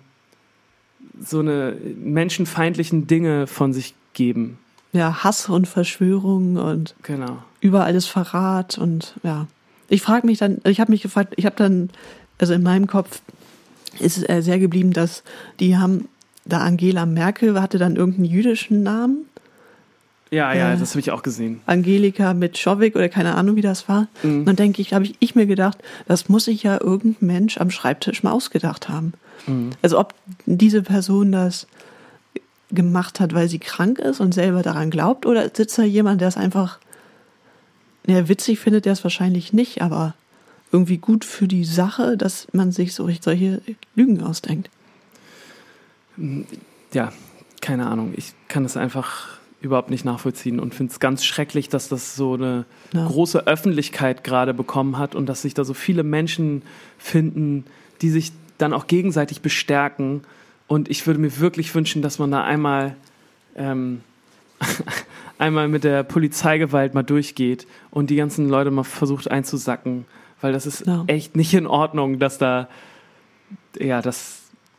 so eine menschenfeindlichen Dinge von sich geben. Ja, Hass und Verschwörung und Genau. überall ist Verrat und ja. Ich frage mich dann, ich habe mich gefragt, ich habe dann, also in meinem Kopf ist es äh, sehr geblieben, dass die haben, da Angela Merkel hatte dann irgendeinen jüdischen Namen, Ja, ja, Äh. das habe ich auch gesehen. Angelika mit Schowik oder keine Ahnung, wie das war. Mhm. Und dann denke ich, habe ich, ich mir gedacht, das muss sich ja irgendein Mensch am Schreibtisch mal ausgedacht haben. Mhm. Also ob diese Person das gemacht hat, weil sie krank ist und selber daran glaubt, oder sitzt da jemand, der es einfach, ja, witzig findet, der es wahrscheinlich nicht, aber irgendwie gut für die Sache, dass man sich so solche Lügen ausdenkt. Ja, keine Ahnung. Ich kann das einfach überhaupt nicht nachvollziehen und finde es ganz schrecklich, dass das so eine Ja. große Öffentlichkeit gerade bekommen hat und dass sich da so viele Menschen finden, die sich dann auch gegenseitig bestärken. Und ich würde mir wirklich wünschen, dass man da einmal, ähm, [laughs] einmal mit der Polizeigewalt mal durchgeht und die ganzen Leute mal versucht einzusacken, weil das ist Ja. echt nicht in Ordnung, dass da, ja, dass,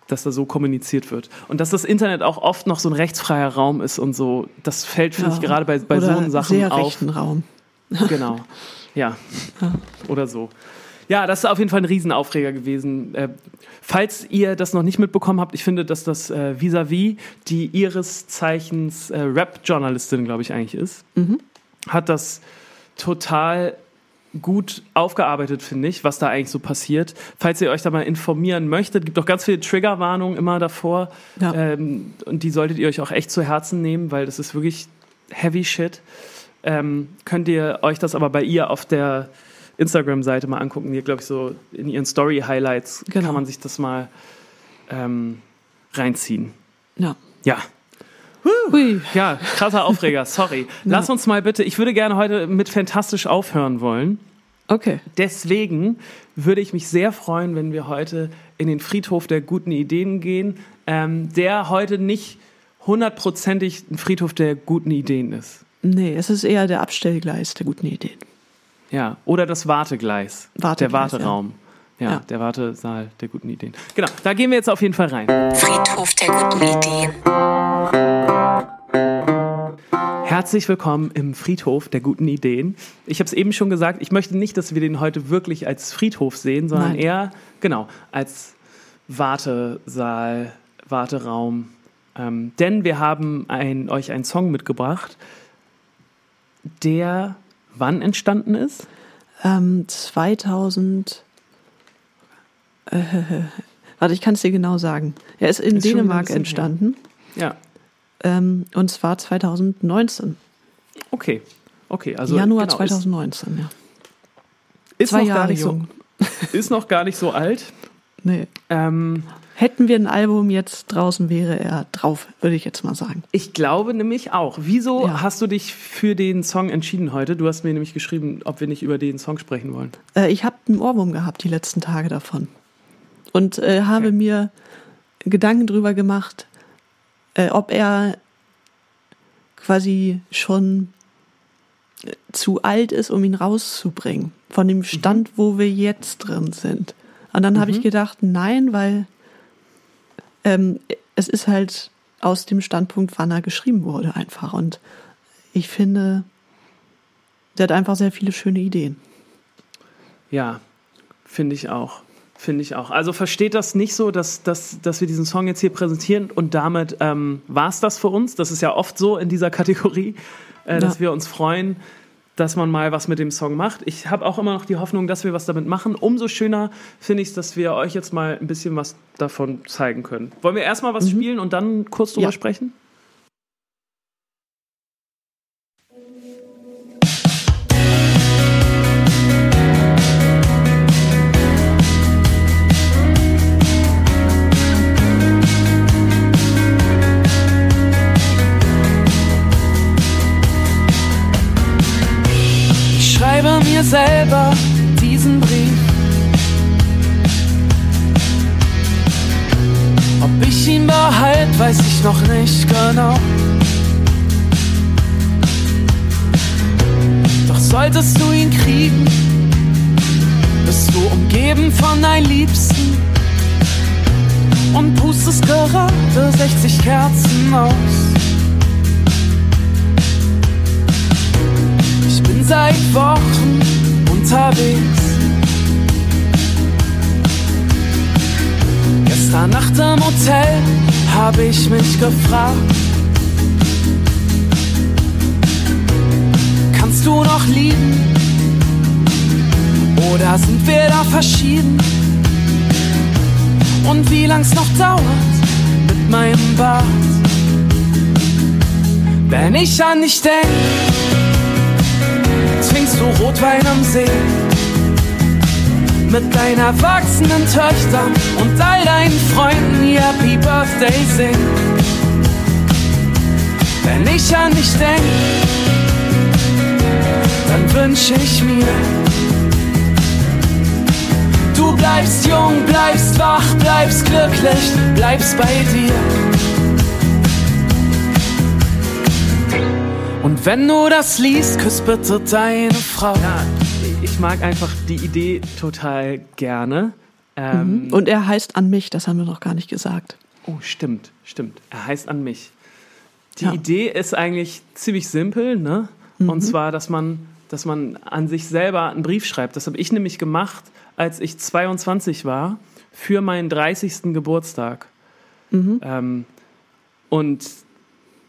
dass da so kommuniziert wird. Und dass das Internet auch oft noch so ein rechtsfreier Raum ist und so, das fällt, finde ich, gerade bei, bei Oder so Sachen sehr auf. rechten Raum. Genau. Ja. Oder so. Ja, das ist auf jeden Fall ein Riesenaufreger gewesen. Äh, falls ihr das noch nicht mitbekommen habt, ich finde, dass das äh, vis-à-vis die ihres Zeichens äh, Rap-Journalistin, glaube ich, eigentlich ist, hat das total gut aufgearbeitet, finde ich, was da eigentlich so passiert. Falls ihr euch da mal informieren möchtet, gibt auch ganz viele Triggerwarnungen immer davor. Ja. Ähm, und die solltet ihr euch auch echt zu Herzen nehmen, weil das ist wirklich heavy shit. Ähm, könnt ihr euch das aber bei ihr auf der Instagram-Seite mal angucken. Hier, glaube ich, so in ihren Story-Highlights Genau. kann man sich das mal ähm, reinziehen. Ja. Ja, Hui. ja, krasser Aufreger, sorry. [laughs] Lass uns mal bitte, ich würde gerne heute mit Fantastisch aufhören wollen. Okay. Deswegen würde ich mich sehr freuen, wenn wir heute in den Friedhof der guten Ideen gehen, ähm, der heute nicht hundertprozentig ein Friedhof der guten Ideen ist. Nee, es ist eher der Abstellgleis der guten Ideen. Ja, oder das Wartegleis, der Wartegleis, Warteraum. Ja. Ja. der Wartesaal der guten Ideen. Genau, da gehen wir jetzt auf jeden Fall rein. Friedhof der guten Ideen. Herzlich willkommen im Friedhof der guten Ideen. Ich habe es eben schon gesagt, ich möchte nicht, dass wir den heute wirklich als Friedhof sehen, sondern Nein. eher, genau, als Wartesaal, Warteraum. Ähm, denn wir haben ein, euch einen Song mitgebracht, der wann entstanden ist? Ähm, 2000. Äh, [laughs] warte, ich kann es dir genau sagen. Er ist in Ist Dänemark entstanden. Ja, Ähm, und zwar 2019. okay. Okay, also Januar genau, 2019, ja. Ist, ist, Zwei noch Jahre gar nicht jung. so, [laughs] ist noch gar nicht so alt. Nee. Ähm, Hätten wir ein Album jetzt draußen, wäre er drauf, würde ich jetzt mal sagen. Ich glaube nämlich auch. Wieso Ja. hast du dich für den Song entschieden heute? Du hast mir nämlich geschrieben, ob wir nicht über den Song sprechen wollen. Äh, ich habe einen Ohrwurm gehabt die letzten Tage davon. Und äh, habe Okay. mir Gedanken drüber gemacht, äh, ob er quasi schon äh, zu alt ist, um ihn rauszubringen. Von dem Stand, wo wir jetzt drin sind. Und dann habe ich gedacht, nein, weil ähm, es ist halt aus dem Standpunkt, wann er geschrieben wurde, einfach. Und ich finde, der hat einfach sehr viele schöne Ideen. Ja, finde ich auch. Finde ich auch. Also versteht das nicht so, dass, dass, dass wir diesen Song jetzt hier präsentieren und damit ähm, war es das für uns. Das ist ja oft so in dieser Kategorie, äh, dass Ja. wir uns freuen, dass man mal was mit dem Song macht. Ich habe auch immer noch die Hoffnung, dass wir was damit machen. Umso schöner finde ich es, dass wir euch jetzt mal ein bisschen was davon zeigen können. Wollen wir erstmal was spielen und dann kurz drüber Ja. sprechen? Selber diesen Brief. Ob ich ihn behalte, weiß ich noch nicht genau. Doch solltest du ihn kriegen, bist du umgeben von deinen Liebsten und pustest gerade 60 Kerzen aus. Ich bin seit Wochen unterwegs. Gestern Nacht im Hotel habe ich mich gefragt, kannst du noch lieben? Oder sind wir da verschieden? Und wie lang's noch dauert mit meinem Bart? Wenn ich an dich denk, du Rotwein am See. Mit deinen erwachsenen Töchtern und all deinen Freunden ihr Happy Birthday singen. Wenn ich an dich denk, dann wünsch ich mir, Du bleibst jung, bleibst wach, bleibst glücklich, bleibst bei dir. Und wenn du das liest, küss bitte deine Frau. Ja, ich mag einfach die Idee total gerne. Ähm, Und er heißt an mich, das haben wir noch gar nicht gesagt. Oh, stimmt, stimmt. Er heißt an mich. Die Ja. Idee ist eigentlich ziemlich simpel, ne? Und zwar, dass man, dass man an sich selber einen Brief schreibt. Das habe ich nämlich gemacht, als ich 22 war, für meinen 30. Geburtstag. Ähm, und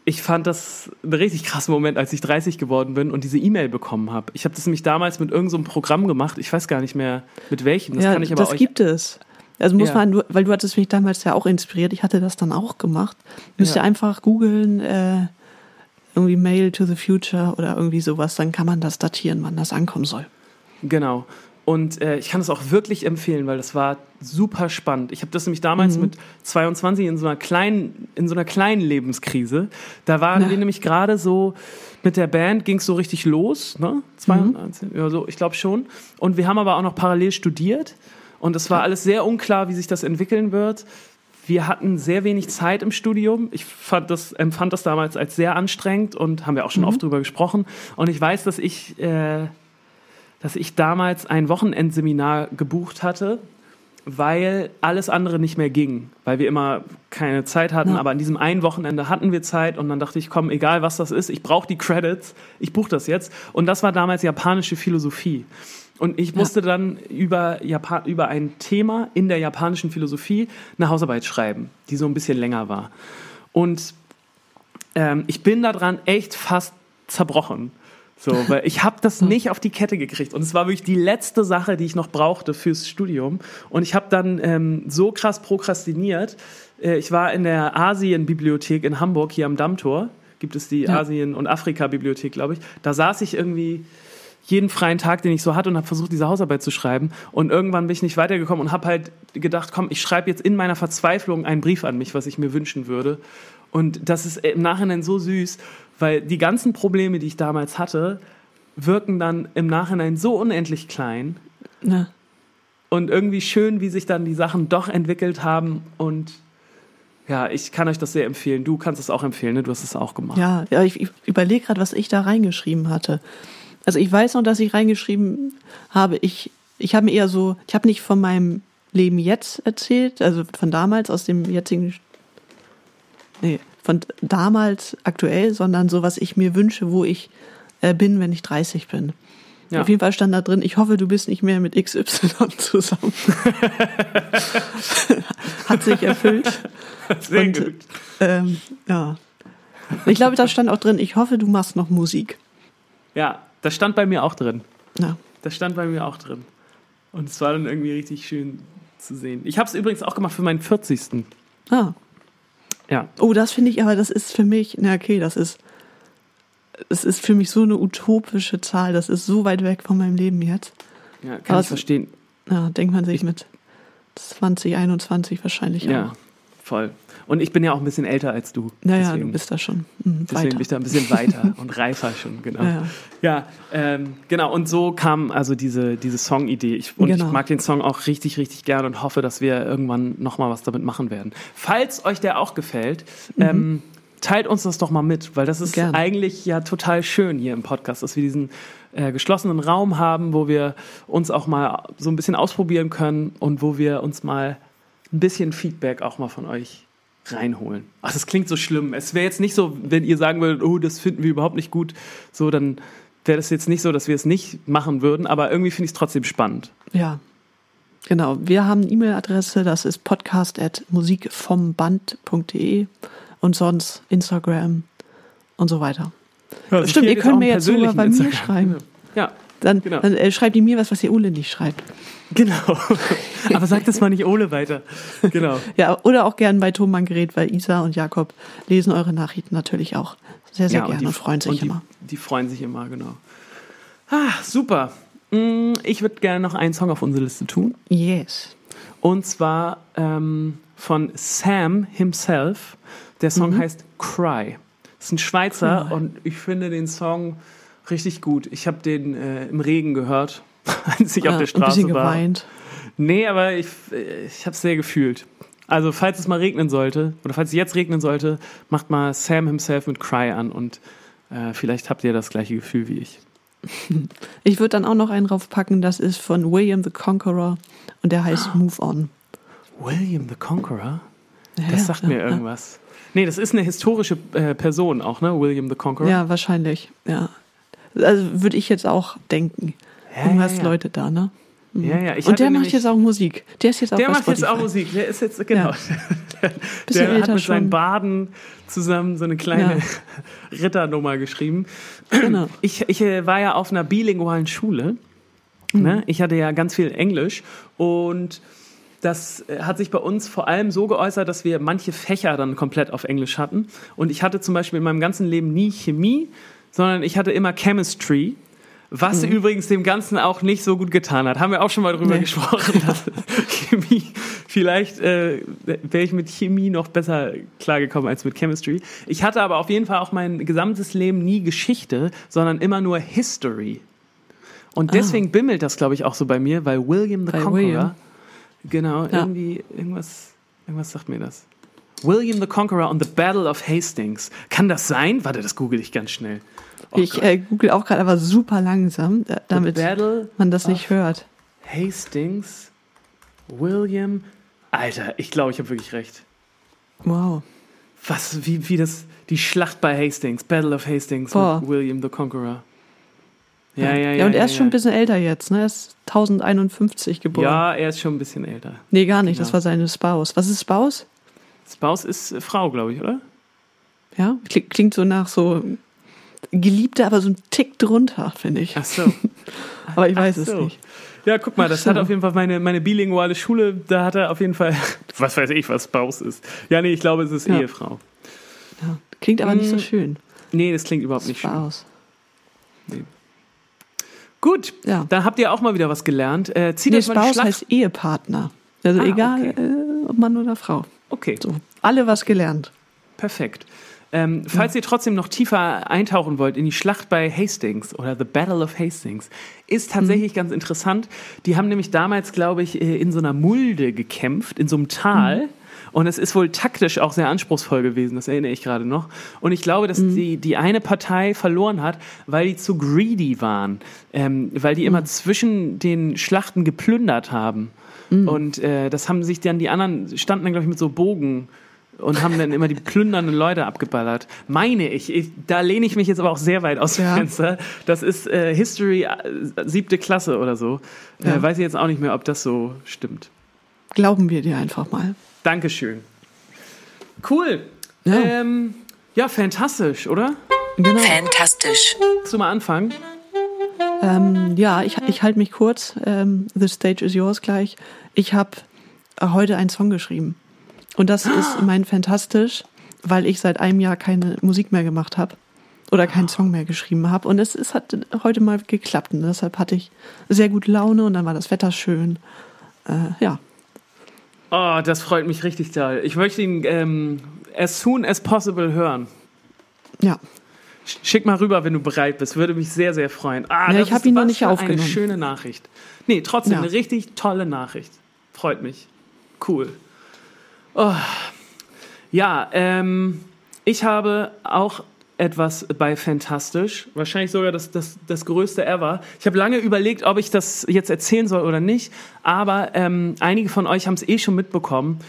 ich fand das ein richtig krasser Moment, als ich 30 geworden bin und diese E-Mail bekommen habe. Ich habe das nämlich damals mit irgendeinem so Programm gemacht. Ich weiß gar nicht mehr mit welchem. Das ja, kann ich aber das euch gibt es. Also muss Ja. man, weil du hattest mich damals ja auch inspiriert. Ich hatte das dann auch gemacht. Müsst Ja. ihr einfach googeln, äh, irgendwie Mail to the Future oder irgendwie sowas. Dann kann man das datieren, wann das ankommen soll. Genau. Und äh, ich kann es auch wirklich empfehlen, weil das war super spannend. Ich habe das nämlich damals mit 22 in so einer kleinen, in so einer kleinen Lebenskrise. Da waren Ja. wir nämlich gerade so mit der Band ging es so richtig los, ne? 22, ja, so, ich glaube schon. Und wir haben aber auch noch parallel studiert und es war alles sehr unklar, wie sich das entwickeln wird. Wir hatten sehr wenig Zeit im Studium. Ich das, empfand das damals als sehr anstrengend und haben wir auch schon oft drüber gesprochen. Und ich weiß, dass ich äh, dass ich damals ein Wochenendseminar gebucht hatte, weil alles andere nicht mehr ging, weil wir immer keine Zeit hatten, Ja. aber an diesem einen Wochenende hatten wir Zeit und dann dachte ich, komm, egal was das ist, ich brauche die Credits, ich buche das jetzt und das war damals japanische Philosophie. Und ich musste dann über, Japan über ein Thema in der japanischen Philosophie eine Hausarbeit schreiben, die so ein bisschen länger war. Und ähm, ich bin daran echt fast zerbrochen. So, weil ich habe das [laughs] nicht auf die Kette gekriegt. Und es war wirklich die letzte Sache, die ich noch brauchte fürs Studium. Und ich habe dann ähm, so krass prokrastiniert. Äh, ich war in der Asienbibliothek in Hamburg, hier am Dammtor. Gibt es die Ja. Asien- und Afrika-Bibliothek, glaube ich. Da saß ich irgendwie jeden freien Tag, den ich so hatte und habe versucht, diese Hausarbeit zu schreiben. Und irgendwann bin ich nicht weitergekommen und habe halt gedacht, komm, ich schreibe jetzt in meiner Verzweiflung einen Brief an mich, was ich mir wünschen würde. Und das ist im Nachhinein so süß, weil die ganzen Probleme, die ich damals hatte, wirken dann im Nachhinein so unendlich klein Ja. und irgendwie schön, wie sich dann die Sachen doch entwickelt haben. Und ja, ich kann euch das sehr empfehlen. Du kannst es auch empfehlen, ne? du hast es auch gemacht. Ja, ja ich, ich überlege gerade, was ich da reingeschrieben hatte. Also ich weiß noch, dass ich reingeschrieben habe, ich, ich habe mir eher so, ich habe nicht von meinem Leben jetzt erzählt, also von damals aus dem jetzigen, nee, von damals aktuell, sondern so, was ich mir wünsche, wo ich äh, bin, wenn ich 30 bin. Ja. Auf jeden Fall stand da drin, ich hoffe, du bist nicht mehr mit XY [laughs] zusammen. [laughs] Hat sich erfüllt. Sehr Und, gut. Ähm, ja. Ich glaube, da stand auch drin, ich hoffe, du machst noch Musik. Ja, das stand bei mir auch drin. Ja. Das stand bei mir auch drin. Und es war dann irgendwie richtig schön zu sehen. Ich habe es übrigens auch gemacht für meinen 40. Ah. Ja. Oh, das finde ich, aber das ist für mich, na okay, das ist, es ist für mich so eine utopische Zahl. Das ist so weit weg von meinem Leben jetzt. Ja, kann Aber ich verstehen. Ja, denkt man sich mit 2021 wahrscheinlich Ja, auch. voll. Und ich bin ja auch ein bisschen älter als du. Naja, deswegen, du bist da schon mhm, deswegen weiter. bin ich da ein bisschen weiter [laughs] und reifer schon, genau. Ja, ja. Ähm, genau. Und so kam also diese, diese Song-Idee. Ich, und Genau. ich mag den Song auch richtig, richtig gern und hoffe, dass wir irgendwann nochmal was damit machen werden. Falls euch der auch gefällt, ähm, teilt uns das doch mal mit, weil das ist Gerne. eigentlich ja total schön hier im Podcast, dass wir diesen äh, geschlossenen Raum haben, wo wir uns auch mal so ein bisschen ausprobieren können und wo wir uns mal ein bisschen Feedback auch mal von euch reinholen. Ach, das klingt so schlimm. Es wäre jetzt nicht so, wenn ihr sagen würdet, oh, das finden wir überhaupt nicht gut, so, dann wäre das jetzt nicht so, dass wir es nicht machen würden, aber irgendwie finde ich es trotzdem spannend. Ja, genau. Wir haben eine E-Mail-Adresse, das ist podcast.musikvomband.de und sonst Instagram und so weiter. Ja, Stimmt, ihr könnt mir jetzt sogar bei mir Instagram. schreiben. Ja, Dann, Genau. dann äh, schreibt ihr mir was, was ihr Ole nicht schreibt. genau. [laughs] aber sag das mal nicht Ole weiter. Genau. Ja, oder auch gern bei Thomann Gerät, weil Isa und Jakob lesen eure Nachrichten natürlich auch sehr, sehr ja, gerne und, freuen sich und die, immer. Die freuen sich immer, genau. Ah, super. Mm, Ich würde gerne noch einen Song auf unsere Liste tun. Yes. Und zwar ähm, von Sam himself. Der Song heißt Cry. Das ist ein Schweizer Cry. und ich finde den Song richtig gut. Ich habe den äh, im Regen gehört, [laughs] als ich auf Ja, der ein Straße bisschen war. geweint. Nee, aber ich, ich habe es sehr gefühlt. Also, falls es mal regnen sollte, oder falls es jetzt regnen sollte, macht mal Sam himself mit Cry an und äh, vielleicht habt ihr das gleiche Gefühl wie ich. [laughs] Ich würde dann auch noch einen draufpacken, das ist von William the Conqueror und der heißt Move On. William the Conqueror? Ja, Das sagt ja, mir irgendwas. Nee, das ist eine historische äh, Person auch, ne? William the Conqueror. Ja, wahrscheinlich, ja. Also würde ich jetzt auch denken. Ja, Irgendwas ja, ja. läutet da, ne? Ja, ja. Ich und der macht jetzt auch Musik. Der ist jetzt auch Der macht jetzt auch Spotify. Musik. Der ist jetzt, genau. [laughs] Der, Bisschen der hat mit seinen schon. Baden zusammen so eine kleine [laughs] Ritternummer geschrieben. Genau. [clears throat] Ich, ich äh, war ja auf einer bilingualen Schule. Ne? Ich hatte ja ganz viel Englisch und das äh, hat sich bei uns vor allem so geäußert, dass wir manche Fächer dann komplett auf Englisch hatten. Und ich hatte zum Beispiel in meinem ganzen Leben nie Chemie, sondern ich hatte immer Chemistry. Was übrigens dem Ganzen auch nicht so gut getan hat. Haben wir auch schon mal drüber Nee. gesprochen, dass [laughs] Chemie, vielleicht äh, wäre ich mit Chemie noch besser klargekommen als mit Chemistry. Ich hatte aber auf jeden Fall auch mein gesamtes Leben nie Geschichte, sondern immer nur History. Und deswegen bimmelt das, glaube ich, auch so bei mir, weil William the Bei Conqueror, William. genau, Ja. irgendwie, irgendwas, irgendwas sagt mir das. William the Conqueror on the Battle of Hastings. Kann das sein? Warte, das google ich ganz schnell. Oh ich äh, google auch gerade, aber super langsam, da- damit man das nicht hört. Hastings, William. Alter, ich glaube, ich habe wirklich recht. Wow. Was, wie, wie das, die Schlacht bei Hastings, Battle of Hastings Boah. mit William the Conqueror. Ja, ja, ja. Ja, und er ist ja, schon ein bisschen älter jetzt, ne? Er ist 1051 geboren. Ja, er ist schon ein bisschen älter. Nee, gar nicht, das Genau. war seine Spouse. Was ist Spouse? Spouse ist äh, Frau, glaube ich, oder? Ja, Kling- klingt so nach so Geliebte, aber so ein Tick drunter, finde ich. Ach so. [laughs] Aber ich weiß Ach es so. nicht. Ja, guck mal, das so. hat auf jeden Fall meine, meine bilinguale Schule, da hat er auf jeden Fall, [laughs] was weiß ich, was Spouse ist. Ja, nee, ich glaube, es ist Ja. Ehefrau. Ja. Klingt aber nicht so Mm, schön. Nee, das klingt überhaupt nicht schön. Spouse. Gut, Ja. da habt ihr auch mal wieder was gelernt. Äh, zieht Nee, euch mal Spouse heißt Ehepartner. Also Ah, egal, okay. äh, ob Mann oder Frau. Okay, So, alle was gelernt. perfekt. Ähm, falls ihr trotzdem noch tiefer eintauchen wollt in die Schlacht bei Hastings oder The Battle of Hastings, ist tatsächlich ganz interessant. Die haben nämlich damals, glaube ich, äh, in so einer Mulde gekämpft, in so einem Tal. Und es ist wohl taktisch auch sehr anspruchsvoll gewesen, das erinnere ich gerade noch. Und ich glaube, dass die, die eine Partei verloren hat, weil die zu greedy waren, ähm, weil die immer zwischen den Schlachten geplündert haben. Und äh, das haben sich dann die anderen, standen dann, glaube ich, mit so Bogen und haben dann immer die plündernden Leute abgeballert. Meine ich, ich da lehne ich mich jetzt aber auch sehr weit aus dem Ja. Fenster. Das ist äh, History äh, siebte Klasse oder so. Ja. Äh, weiß ich jetzt auch nicht mehr, ob das so stimmt. Glauben wir dir einfach mal. Dankeschön. Cool. Ja. Ähm, ja, fantastisch, oder? Genau. Fantastisch. Willst du mal anfangen? Ähm, ja, ich, ich halte mich kurz. Ähm, The Stage is yours gleich. Ich habe heute einen Song geschrieben. Und das ist mein Fantastisch, weil ich seit einem Jahr keine Musik mehr gemacht habe. Oder keinen Song mehr geschrieben habe. Und es, es hat heute mal geklappt. Und deshalb hatte ich sehr gute Laune und dann war das Wetter schön. Äh, ja. Oh, das freut mich richtig toll. Ich möchte ihn ähm, as soon as possible hören. Ja. Sch- Schick mal rüber, wenn du bereit bist. Würde mich sehr, sehr freuen. Ah, Ja, das ich hab ist ihn noch nicht für Eine aufgenommen. schöne Nachricht. Nee, trotzdem Ja. eine richtig tolle Nachricht. Freut mich. Cool. Oh. Ja, ähm, ich habe auch etwas bei Fantastisch. Wahrscheinlich sogar das, das, das größte ever. Ich habe lange überlegt, ob ich das jetzt erzählen soll oder nicht. Aber ähm, einige von euch haben es eh schon mitbekommen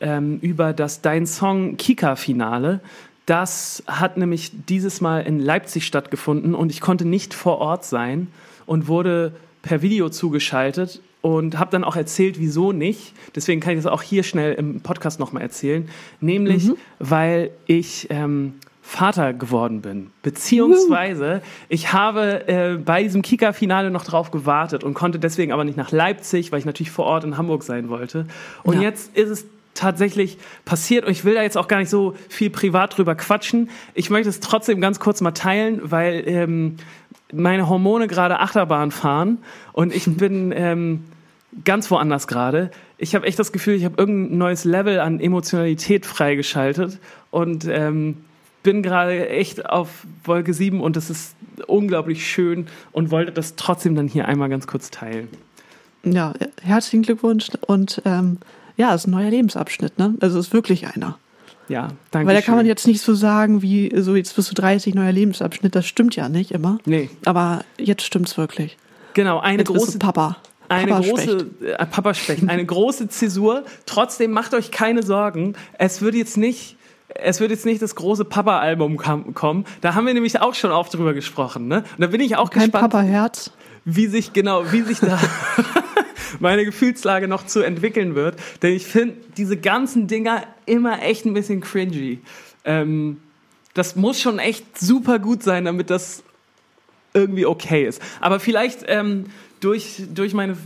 ähm, über das Dein Song Kika-Finale. Das hat nämlich dieses Mal in Leipzig stattgefunden und ich konnte nicht vor Ort sein und wurde per Video zugeschaltet und habe dann auch erzählt, wieso nicht. Deswegen kann ich das auch hier schnell im Podcast nochmal erzählen. Nämlich, weil ich ähm, Vater geworden bin. Beziehungsweise, ich habe äh, bei diesem Kika-Finale noch drauf gewartet und konnte deswegen aber nicht nach Leipzig, weil ich natürlich vor Ort in Hamburg sein wollte. Und Ja. jetzt ist es tatsächlich passiert und ich will da jetzt auch gar nicht so viel privat drüber quatschen. Ich möchte es trotzdem ganz kurz mal teilen, weil ähm, meine Hormone gerade Achterbahn fahren und ich bin ähm, ganz woanders gerade. Ich habe echt das Gefühl, ich habe irgendein neues Level an Emotionalität freigeschaltet und ähm, bin gerade echt auf Wolke 7 und es ist unglaublich schön und wollte das trotzdem dann hier einmal ganz kurz teilen. Ja, herzlichen Glückwunsch und ähm, ja, es ist ein neuer Lebensabschnitt, ne? Also es ist wirklich einer. Ja, danke. Weil da kann man jetzt nicht so sagen, wie so jetzt bist du 30, neuer Lebensabschnitt. Das stimmt ja nicht immer. Nee. Aber jetzt stimmt's wirklich. Genau, eine Jetzt große Papa. eine Papa große äh, Papa Specht, eine große Zäsur. Trotzdem macht euch keine Sorgen. Es wird jetzt nicht es wird jetzt nicht das große Papa-Album kommen. Da haben wir nämlich auch schon oft drüber gesprochen. Ne? Und da bin ich auch Kein gespannt, Papa-Herz. wie sich genau, wie sich da [laughs] meine Gefühlslage noch zu entwickeln wird. Denn ich finde diese ganzen Dinger immer echt ein bisschen cringy. Ähm, das muss schon echt super gut sein, damit das irgendwie okay ist. Aber vielleicht ähm, durch, durch meine äh,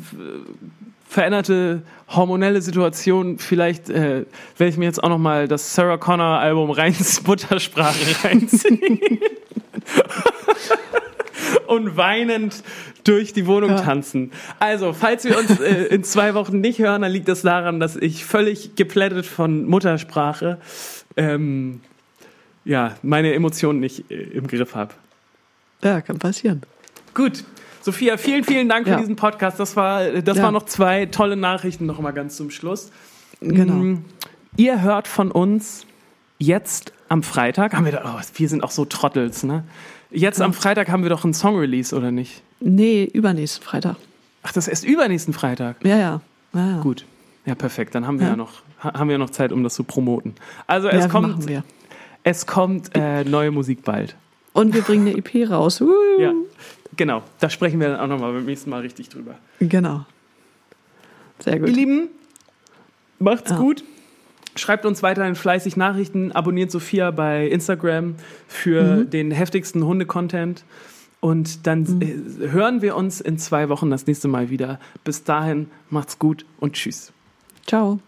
veränderte hormonelle Situation, vielleicht äh, werde ich mir jetzt auch noch mal das Sarah Connor Album reins [laughs] Muttersprache reinziehen. [laughs] Und weinend durch die Wohnung Ja. tanzen. Also, falls wir uns äh, in zwei Wochen nicht hören, dann liegt das daran, dass ich völlig geplättet von Muttersprache ähm, ja, meine Emotionen nicht äh, im Griff habe. Ja, kann passieren. Gut. Sophia, vielen, vielen Dank Ja. für diesen Podcast. Das war, das Ja. waren noch zwei tolle Nachrichten noch mal ganz zum Schluss. Genau. Mm, Ihr hört von uns jetzt am Freitag. Haben wir da, oh, wir sind auch so Trottels, ne? Jetzt am Freitag haben wir doch einen Song-Release, oder nicht? Nee, übernächsten Freitag. Ach, das ist erst übernächsten Freitag. Ja, ja. ja, ja. Gut. Ja, perfekt. Dann haben wir ja, Ja. noch, ha- haben wir noch Zeit, um das zu promoten. Also es ja, kommt, es kommt äh, neue Musik bald. Und wir bringen eine EP raus. Uh, Ja, genau. Da sprechen wir dann auch nochmal beim nächsten Mal richtig drüber. Genau. Sehr Ihr gut. Lieben, macht's Ja. gut. Schreibt uns weiterhin fleißig Nachrichten, abonniert Sophia bei Instagram für Mhm. den heftigsten Hunde-Content. Und dann äh, hören wir uns in zwei Wochen das nächste Mal wieder. Bis dahin, macht's gut und tschüss. Ciao.